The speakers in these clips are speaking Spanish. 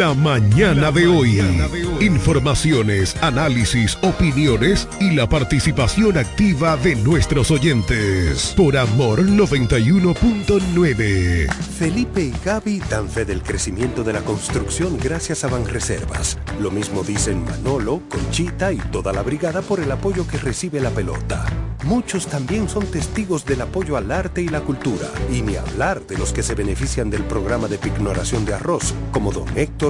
La mañana de hoy. Informaciones, análisis, opiniones y la participación activa de nuestros oyentes. Por Amor 91.9. Felipe y Gaby dan fe del crecimiento de la construcción gracias a Banreservas. Lo mismo dicen Manolo, Conchita y toda la brigada por el apoyo que recibe la pelota. Muchos también son testigos del apoyo al arte y la cultura, y ni hablar de los que se benefician del programa de pignoración de arroz, como don Héctor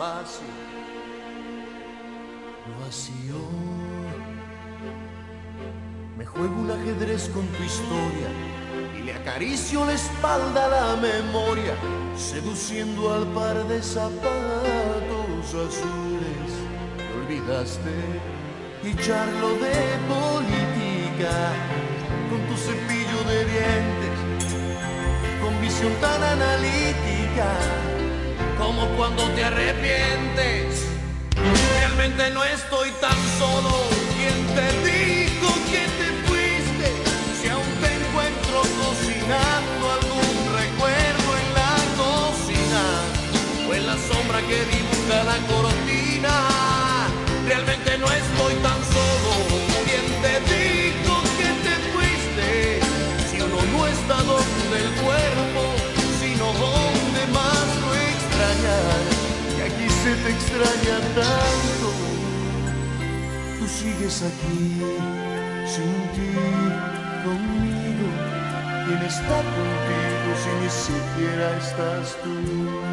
espacio. Vacío. Me juego un ajedrez con tu historia y le acaricio la espalda a la memoria, seduciendo al par de zapatos azules. Que olvidaste y charlo de política con tu cepillo de dientes, con visión tan analítica como cuando te arrepientes. Realmente no estoy tan solo. ¿Quién te dijo que te fuiste? Si aún te encuentro cocinando algún recuerdo en la cocina o en la sombra que dibuja la cortina. Te extraña tanto. Tú sigues aquí, sin ti, conmigo. ¿Quién está contigo si ni siquiera estás tú?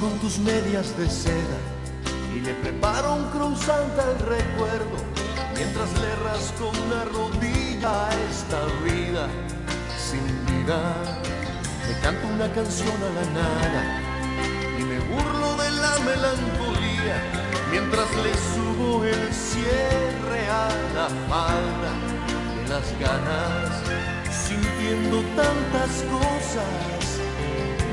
Con tus medias de seda y le preparo un cruzante al recuerdo mientras le rasco una rodilla a esta vida sin vida. Le canto una canción a la nada y me burlo de la melancolía mientras le subo el cierre a la falda de las ganas sintiendo tantas cosas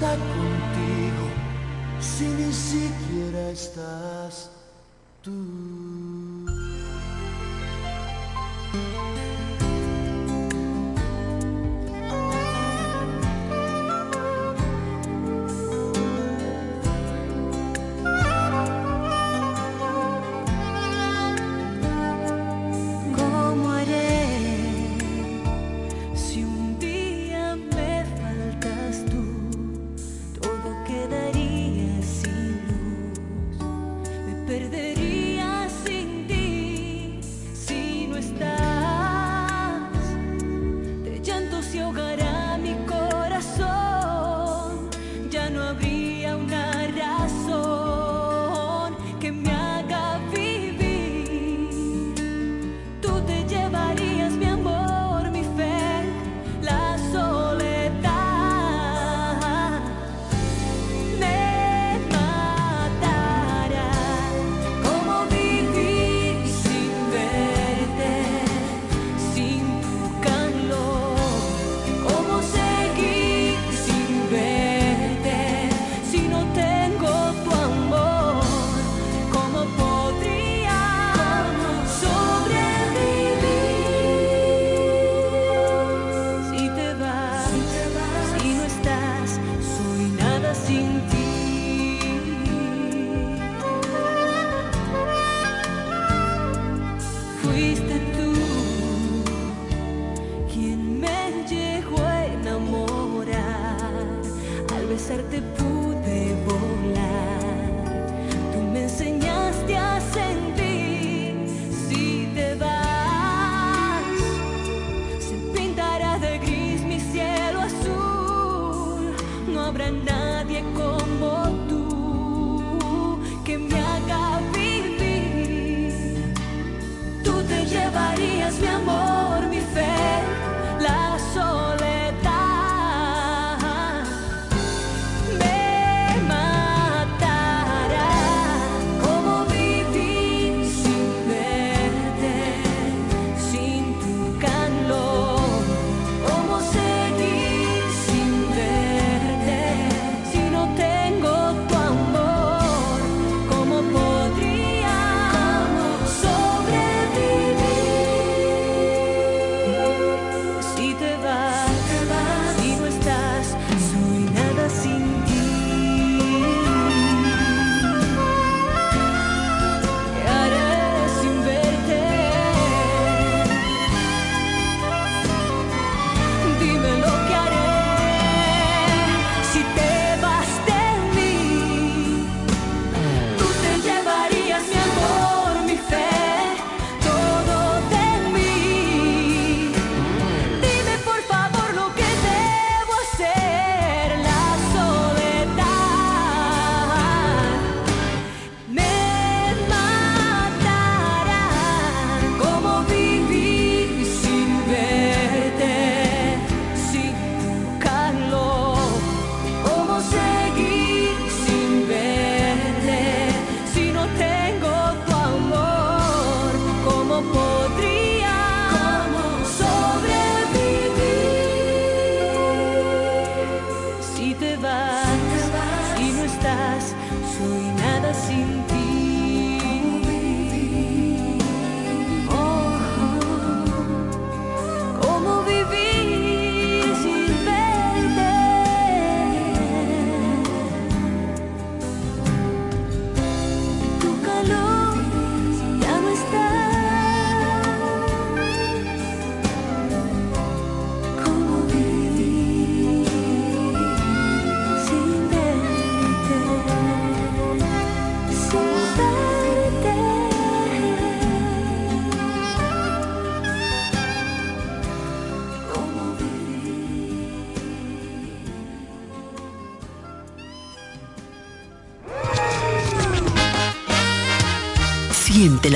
está contigo? Si ni siquiera estás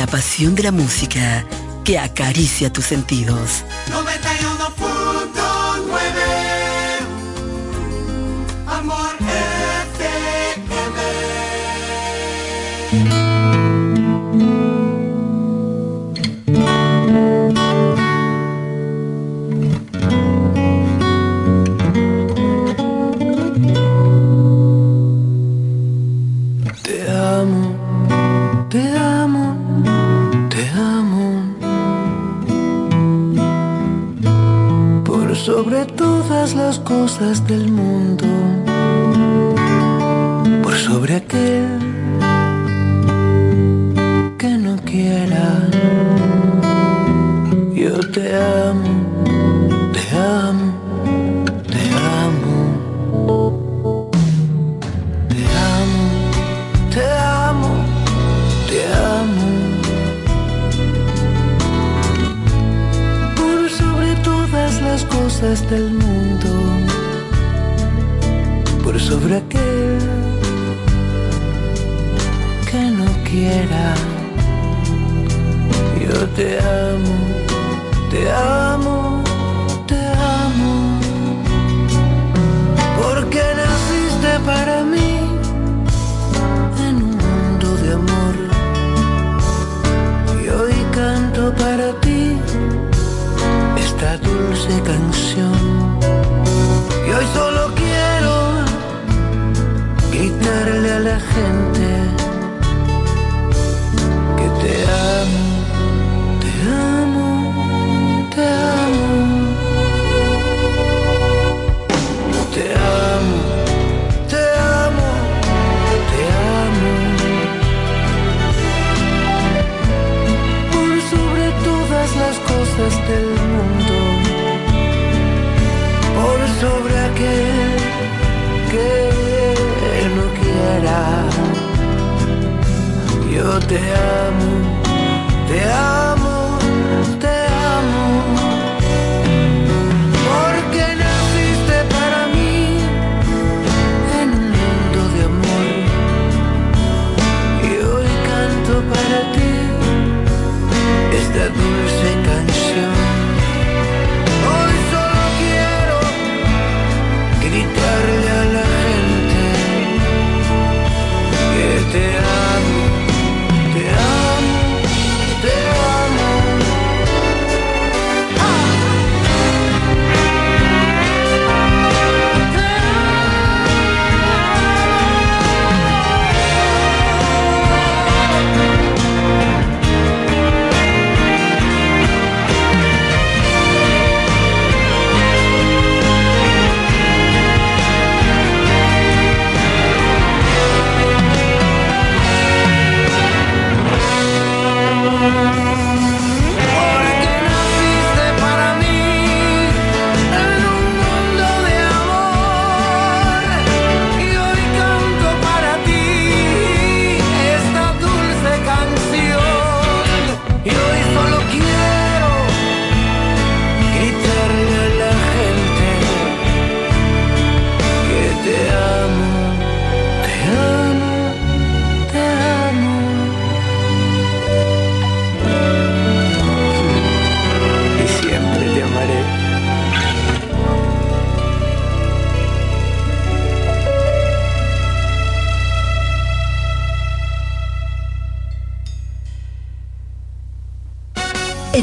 la pasión de la música que acaricia tus sentidos. del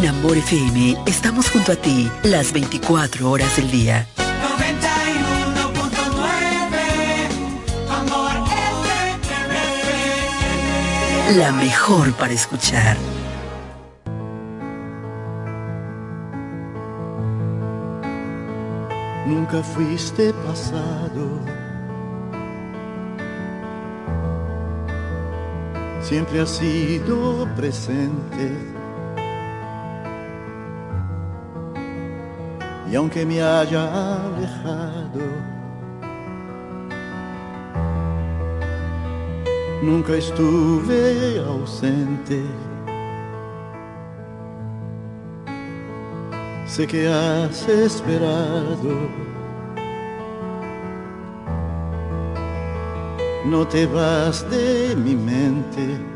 En Amor FM estamos junto a ti las 24 horas del día. 91.9 Amor FM. La mejor para escuchar. Nunca fuiste pasado. Siempre has sido presente y aunque me haya alejado, nunca estuve ausente. Sé que has esperado, no te vas de mi mente.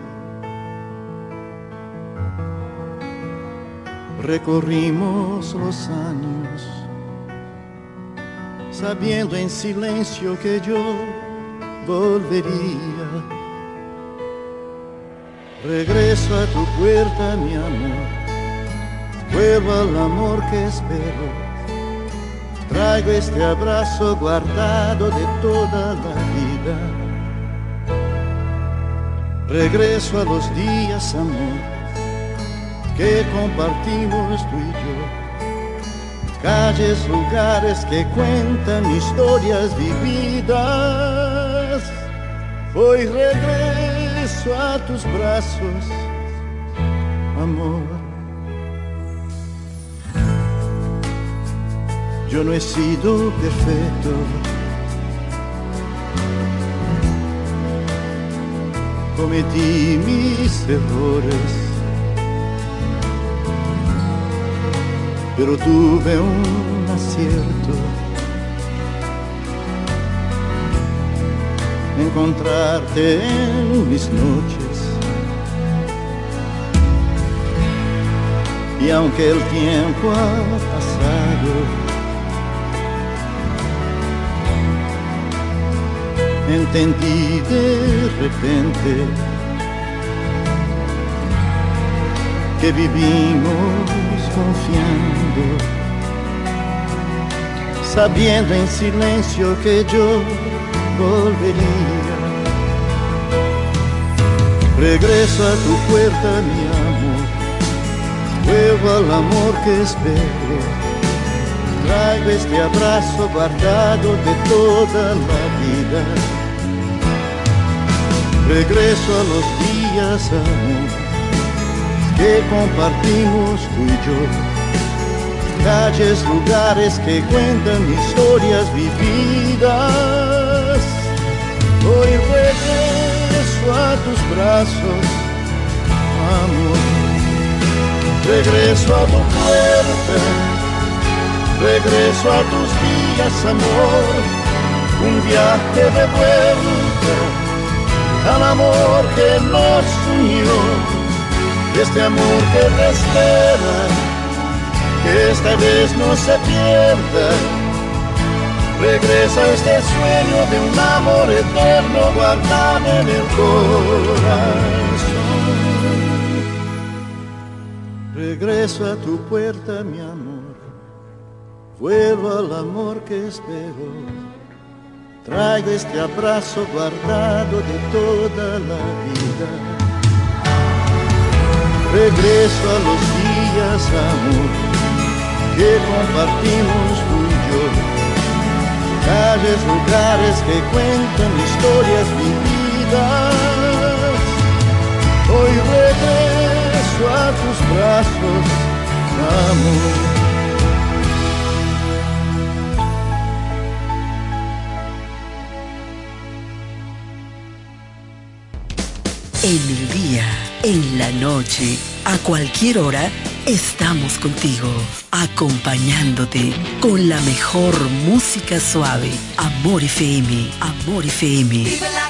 recorrimos los años sabiendo en silencio que yo volvería. Regreso a tu puerta, mi amor, vuelvo al amor que espero. Traigo este abrazo guardado de toda la vida. Regreso a los días, amor que compartimos tú y yo. Calles, lugares que cuentan historias vividas. Hoy regreso a tus brazos, amor. Yo no he sido perfecto. Cometí mis errores pero tuve un acierto. Encontrarte en mis noches. Y aunque el tiempo ha pasado, entendí de repente que vivimos confiando, sabiendo en silencio que yo volvería. Regreso a tu puerta, mi amor, vuelvo al amor que espero. Traigo este abrazo guardado de toda la vida. Regreso a los días, amor que compartimos tú y yo. Calles, lugares que cuentan historias vividas. Hoy regreso a tus brazos, amor. Regreso a tu puerta, regreso a tus días, amor. Un viaje de vuelta al amor que nos unió este amor que te espera, que esta vez no se pierda. Regresa este sueño de un amor eterno guardado en el corazón. Regreso a tu puerta, mi amor, vuelvo al amor que espero. Traigo este abrazo guardado de toda la vida regreso a los días, amor, que compartimos tú y yo. Calles, lugares que cuentan historias vividas. Hoy regreso a tus brazos, amor. En el día, en la noche, a cualquier hora, estamos contigo, acompañándote con la mejor música suave. Amor FM, Amor FM.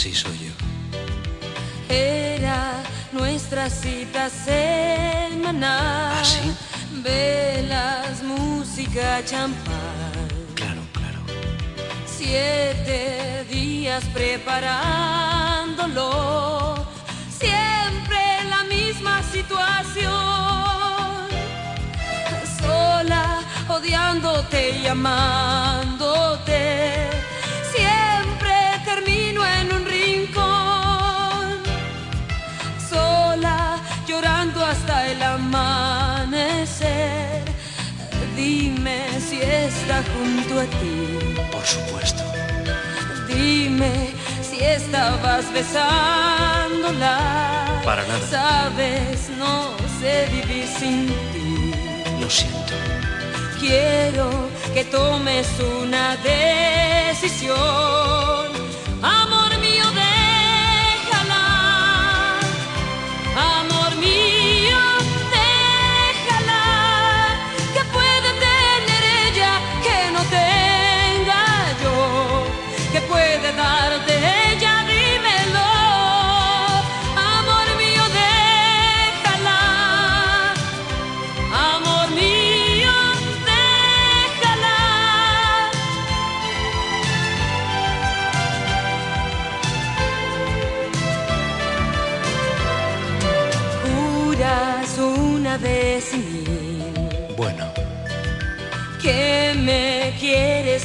Sí soy yo. Era nuestra cita semanal. ¿Ah, sí? Velas, música, champán. Claro, claro. Siete días preparándolo. Siempre la misma situación. Sola, odiándote y el amanecer. Dime si está junto a ti. Por supuesto. Dime si estabas besándola. Para nada. Sabes, no sé vivir sin ti. Lo siento. Quiero que tomes una decisión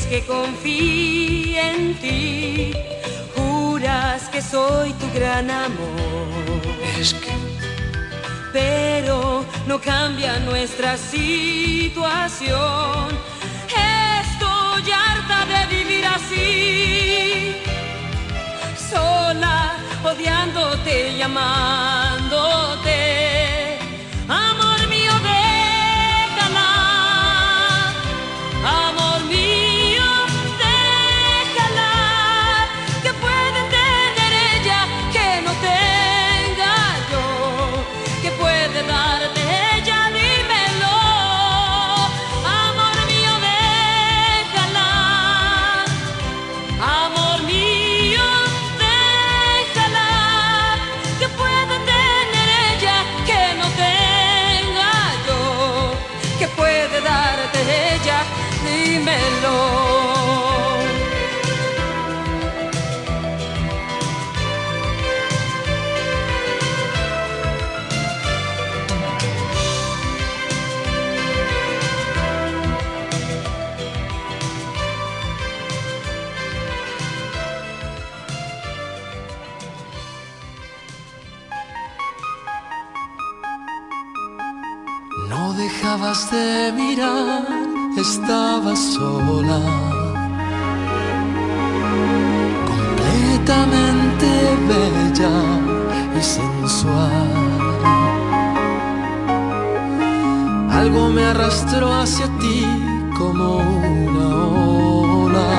que confíe en ti, juras que soy tu gran amor. Es que... Pero no cambia nuestra situación. Estoy harta de vivir así, sola, odiándote, llamándote. de mirar, estaba sola. Completamente bella y sensual. Algo me arrastró hacia ti como una ola.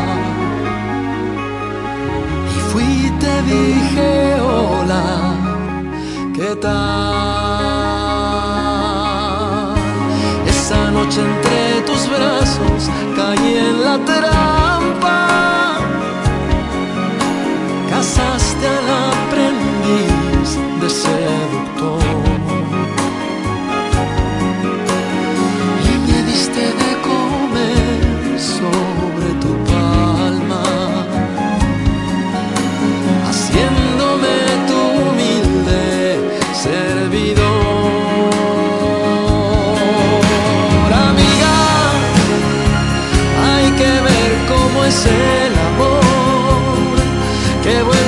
Y fui y te dije, hola, ¿qué tal? noche entre tus brazos caí en la trampa. es el amor. Que vuelve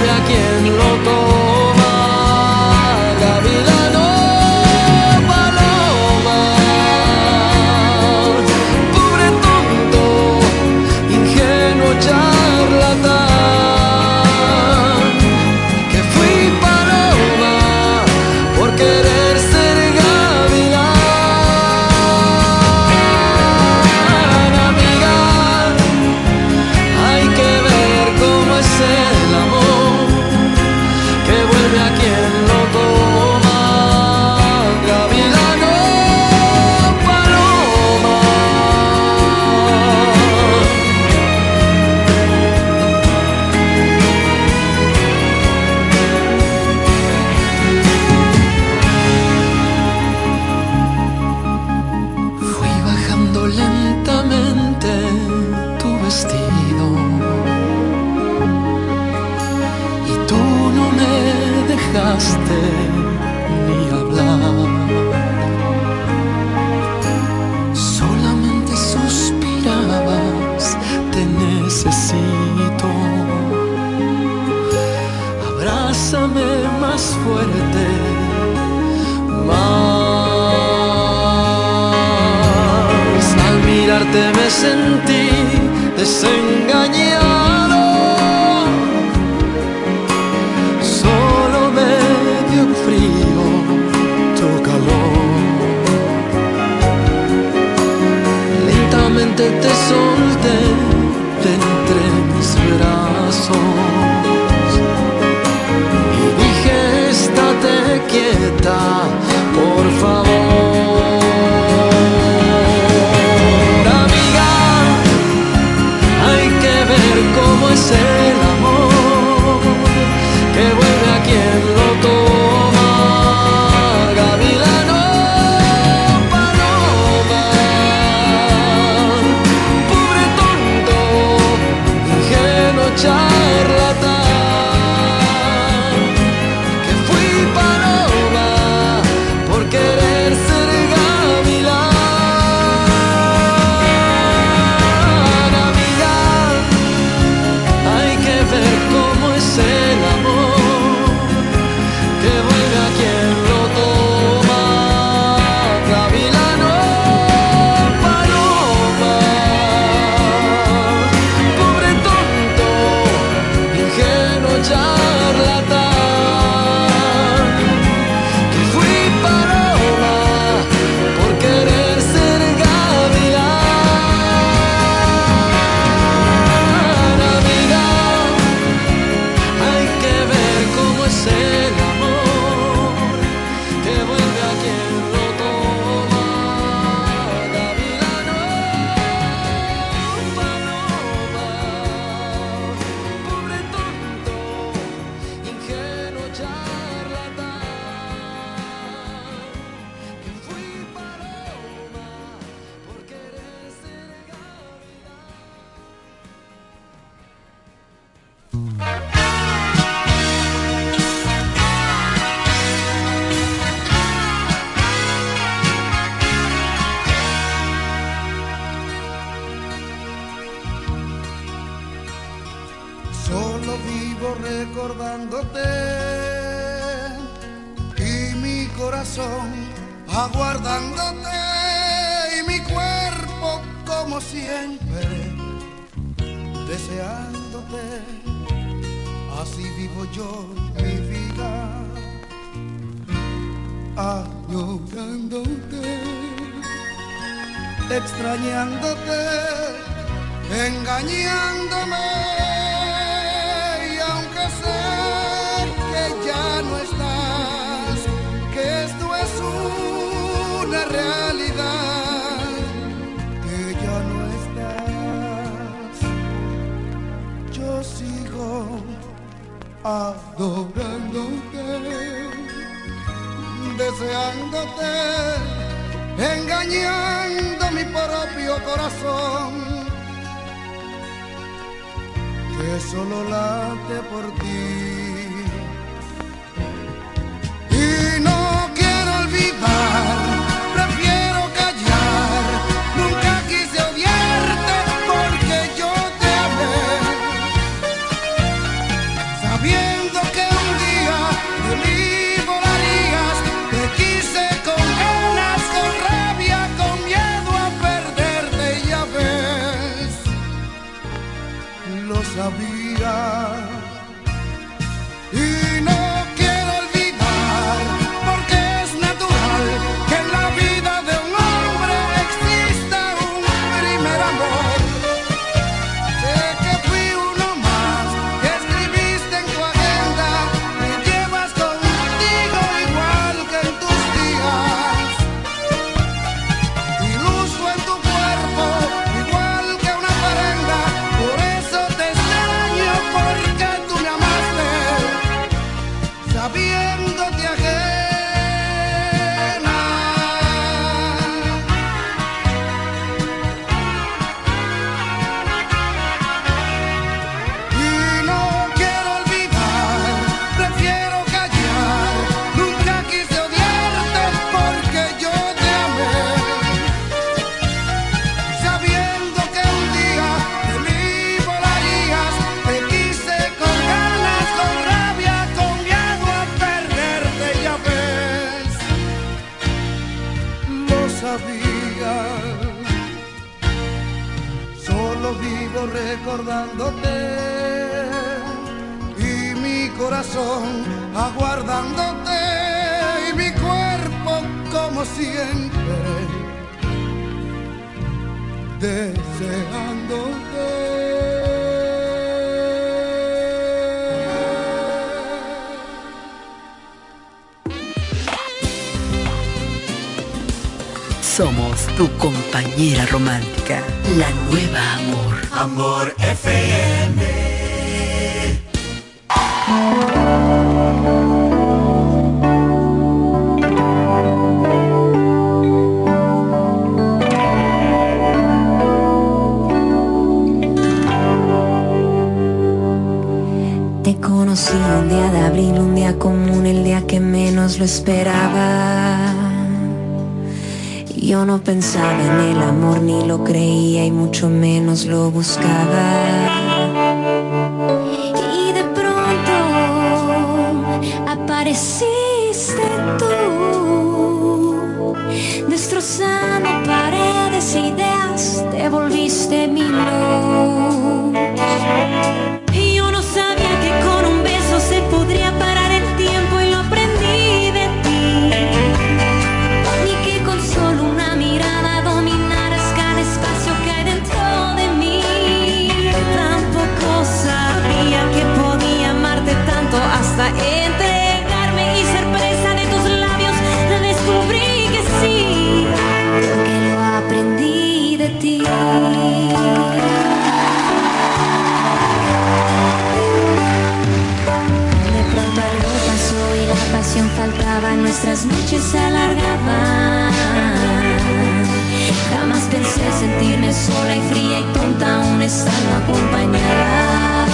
que solo late por ti. Somos tu compañera romántica, la nueva amor. Amor FM. Te conocí un día de abril, un día común, el día que menos lo esperaba yo no pensaba en el amor ni lo creía y mucho menos lo buscaba. nuestras noches se alargaban. Jamás pensé sentirme sola y fría y tonta, aún estando acompañada.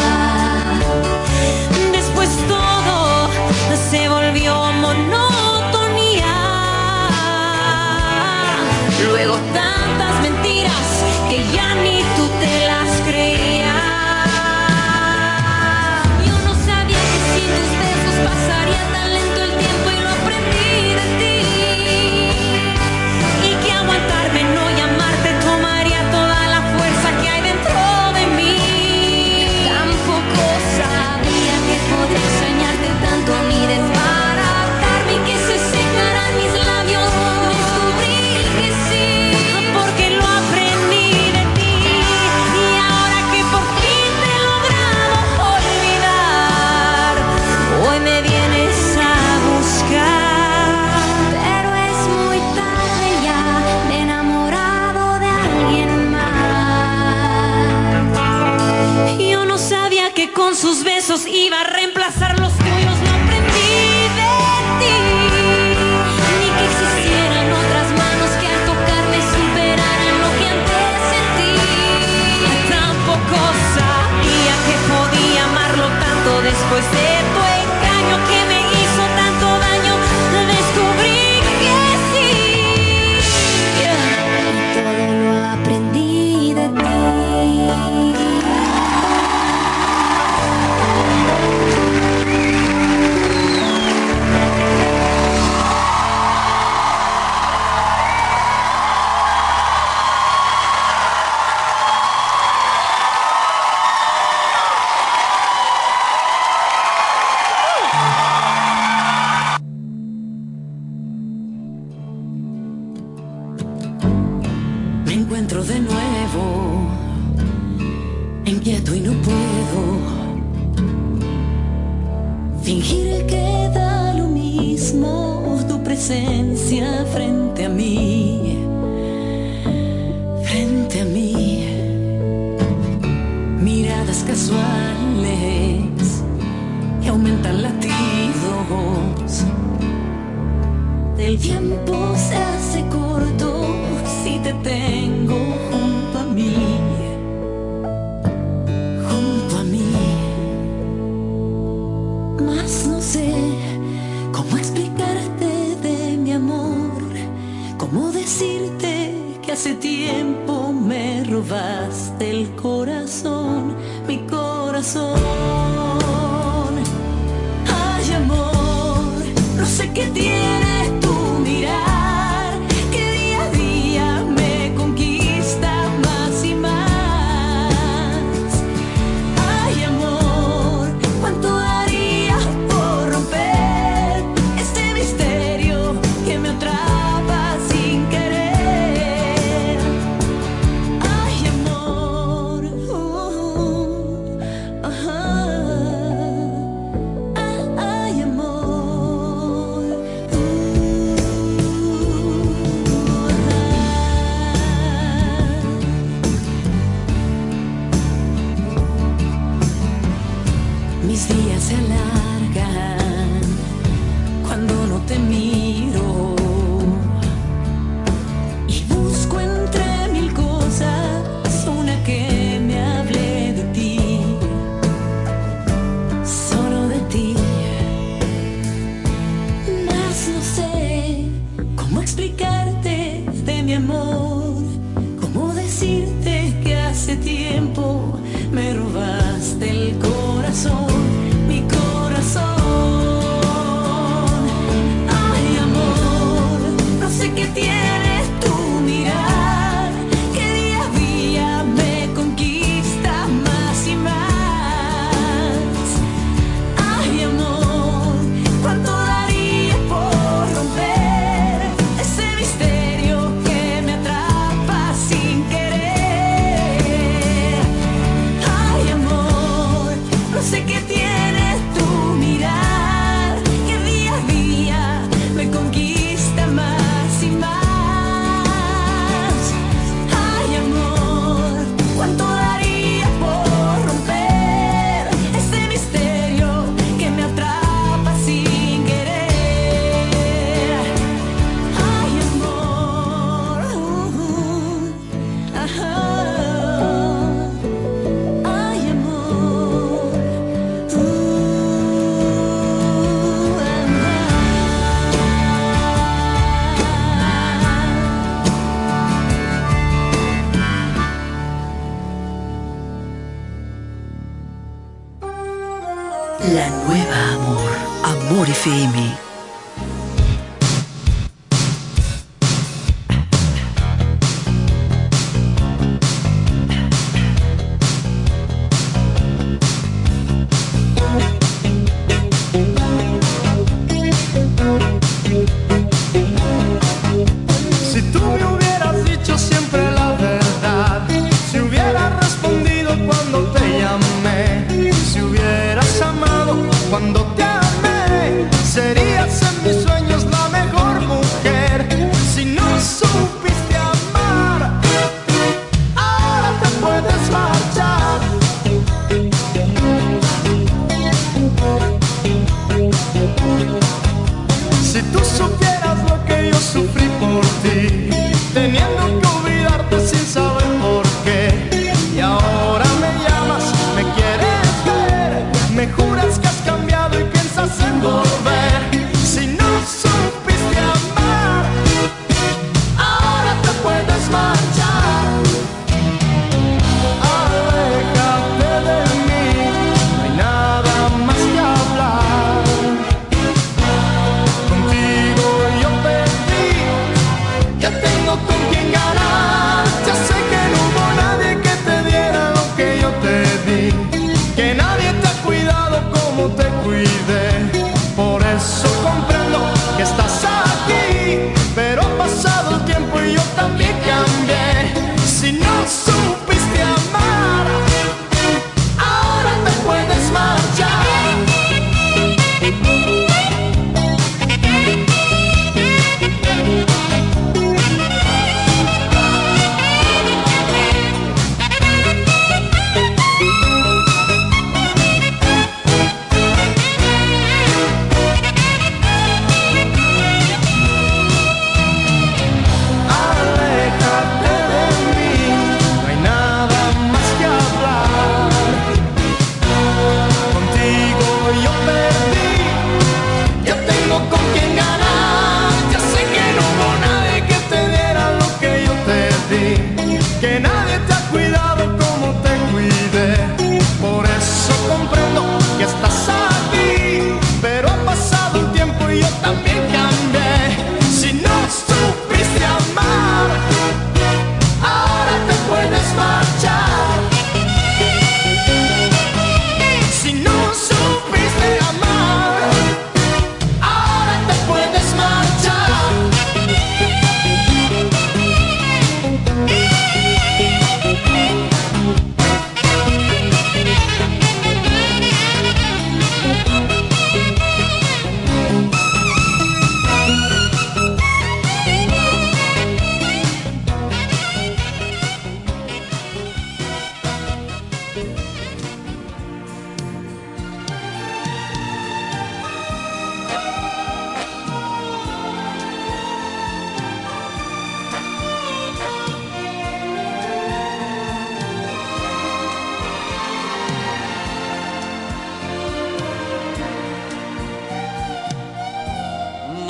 Después todo se volvió monotonía. Luego tantas mentiras que ya ni el tiempo se hace corto si te tengo junto a mí. Junto a mí. Mas no sé cómo explicarte de mi amor, cómo decirte que hace tiempo me robaste el corazón, mi corazón. Ay, amor, no sé qué tiene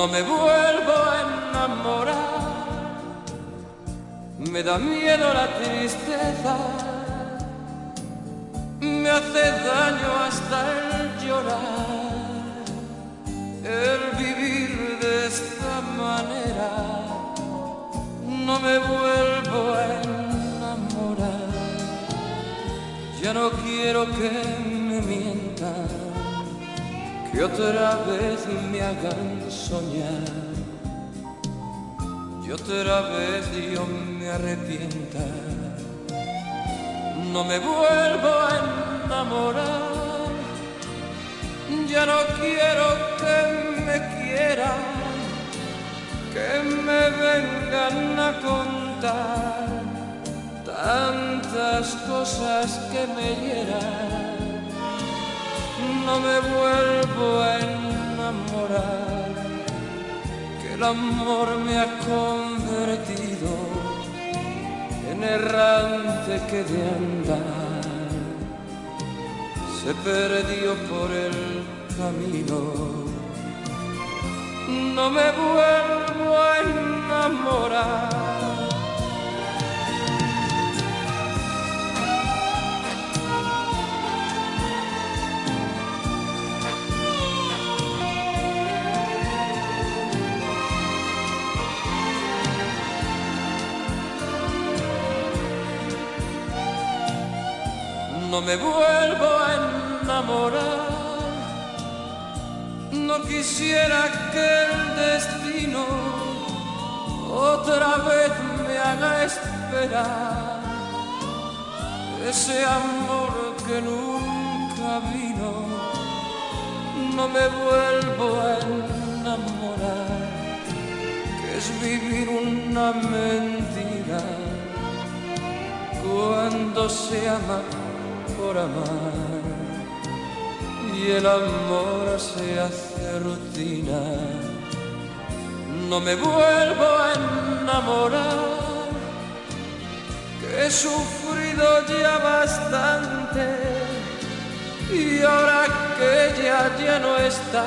No me vuelvo a enamorar, me da miedo la tristeza, me hace daño hasta el llorar, el vivir de esta manera. No me vuelvo a enamorar, ya no quiero que me mientan que otra vez me hagan soñar. Y otra vez yo me arrepienta. No me vuelvo a enamorar, ya no quiero que me quieran, que me vengan a contar tantas cosas que me hieran. No me vuelvo a enamorar, amor me ha convertido en errante que de andar se perdió por el camino. No me vuelvo a enamorar. No me vuelvo a enamorar. No quisiera que el destino otra vez me haga esperar ese amor que nunca vino. No me vuelvo a enamorar, que es vivir una mentira cuando se ama y el amor se hace rutina. No me vuelvo a enamorar, he sufrido ya bastante y ahora que ella ya no está,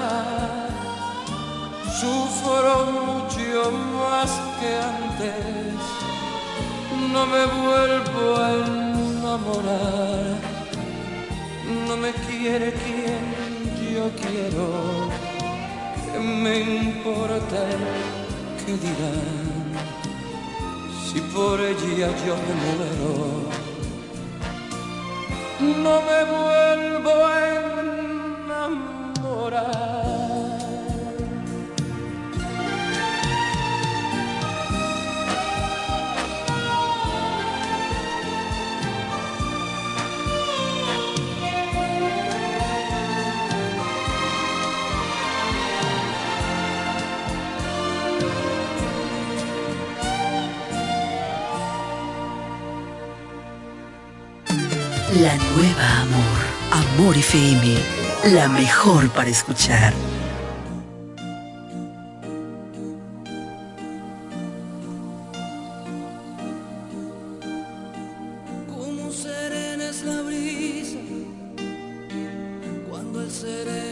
sufro mucho más que antes. No me vuelvo a enamorar no me quiere quien yo quiero, que me importa el que dirán, si por ella yo me muero, no me vuelvo a enamorar. La nueva amor. Amor FM. La mejor para escuchar. Como serena es la brisa cuando el sereno.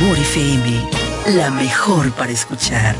Amor FM, la mejor para escuchar.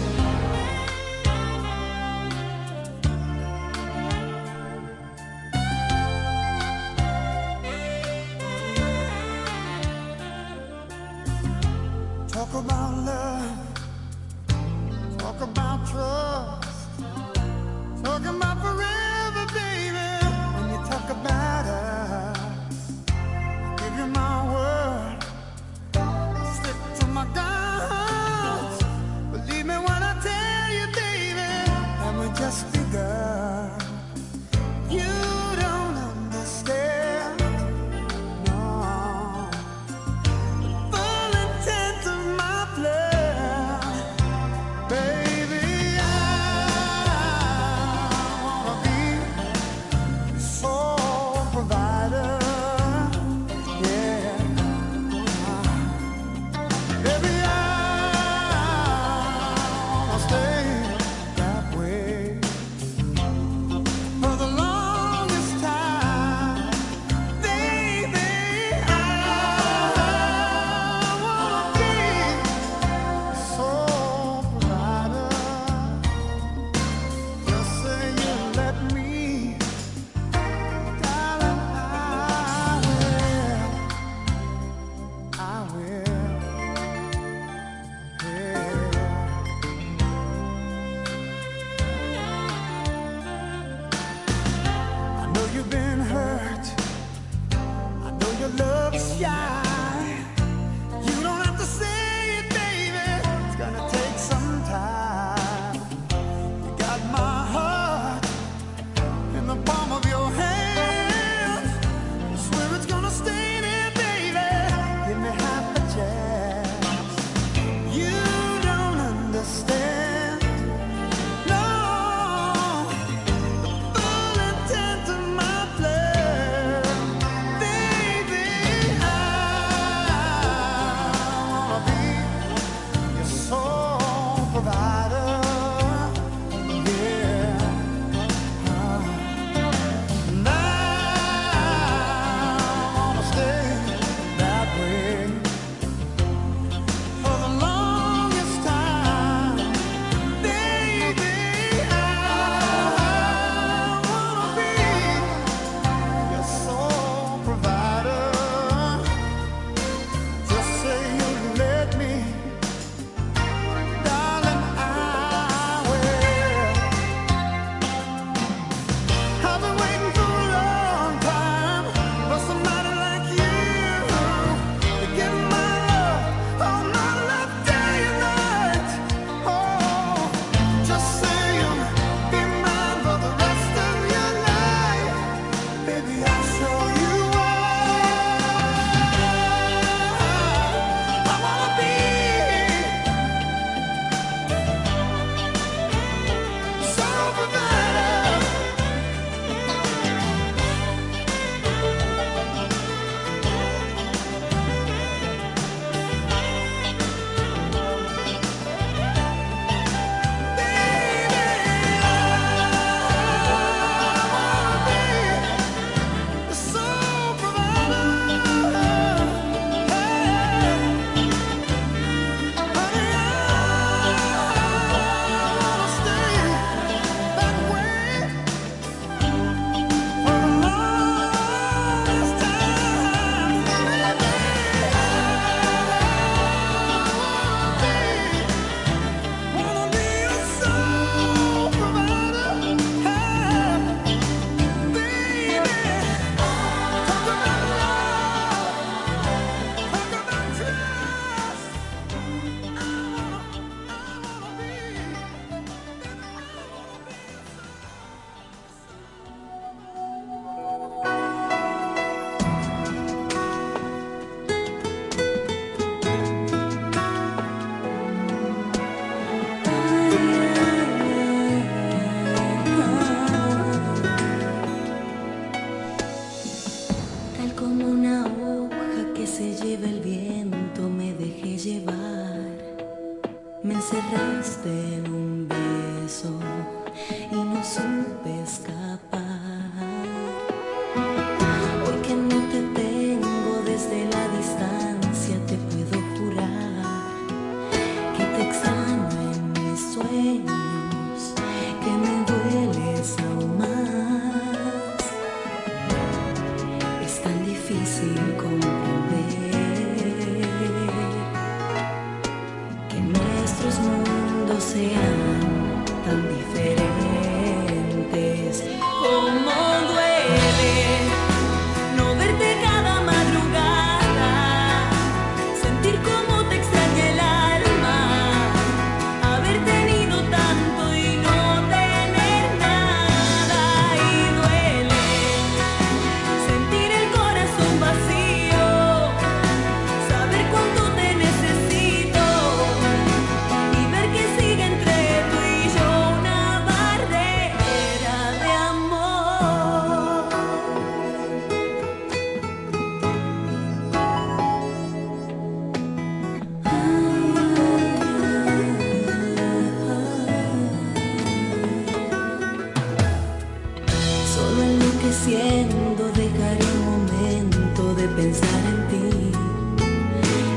Envejeciendo dejaré un momento de pensar en ti.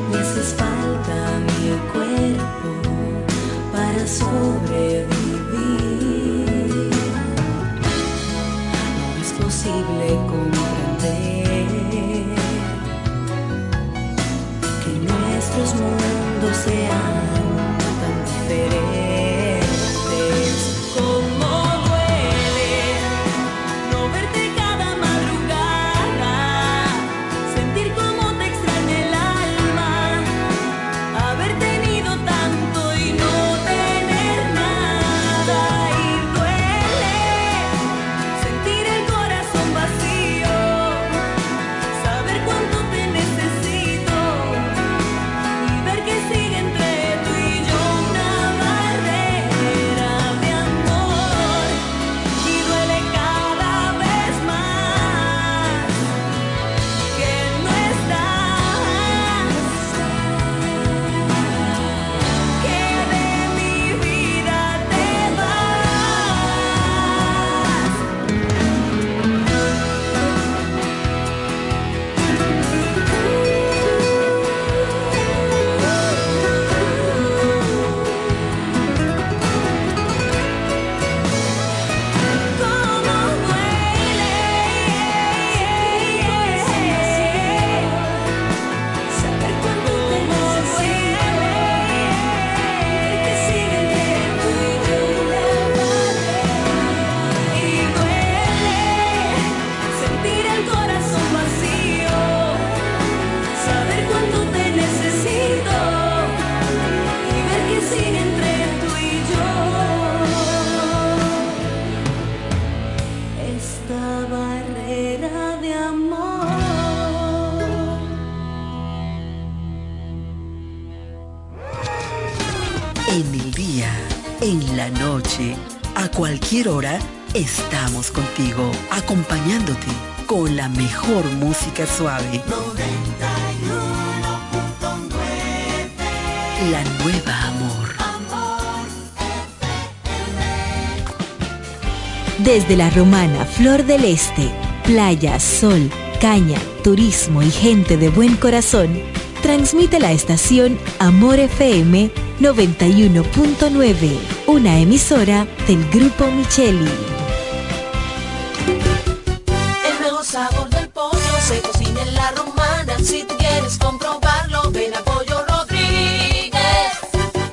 Me haces falta mi cuerpo para sobrevivir. No es posible comprender que nuestros mundos sean la noche, a cualquier hora, estamos contigo, acompañándote con la mejor música suave. La nueva amor. Desde la romana Flor del Este, playa, sol, caña, turismo y gente de buen corazón, transmite la estación Amor FM 91.9, una emisora del Grupo Micheli. El mejor sabor del pollo se cocina en la romana. Si tú quieres comprobarlo, ven a Pollo Rodríguez.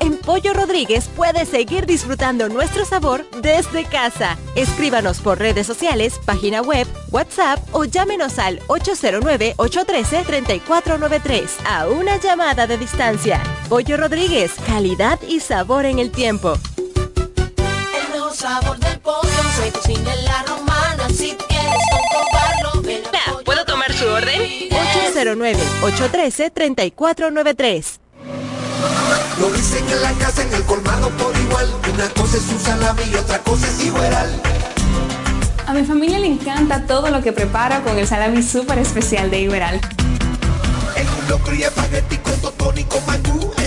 En Pollo Rodríguez puedes seguir disfrutando nuestro sabor desde casa. Escríbanos por redes sociales, página web, WhatsApp o llámenos al 809-813-3493 a una llamada de distancia. Pollo Rodríguez, calidad y sabor en el tiempo. Sabor del pollo se cocina en la romana. Si quieres comprobarlo, ven a Pollo ¿Puedo tomar su orden? Rodríguez. 809-813-3493. Lo dicen en la casa, en el colmado por igual. Una cosa es su salami y otra cosa es igual. A mi familia le encanta todo lo que prepara con el salami súper especial de Iberal. En un locro y espagueti con totón y con mangú.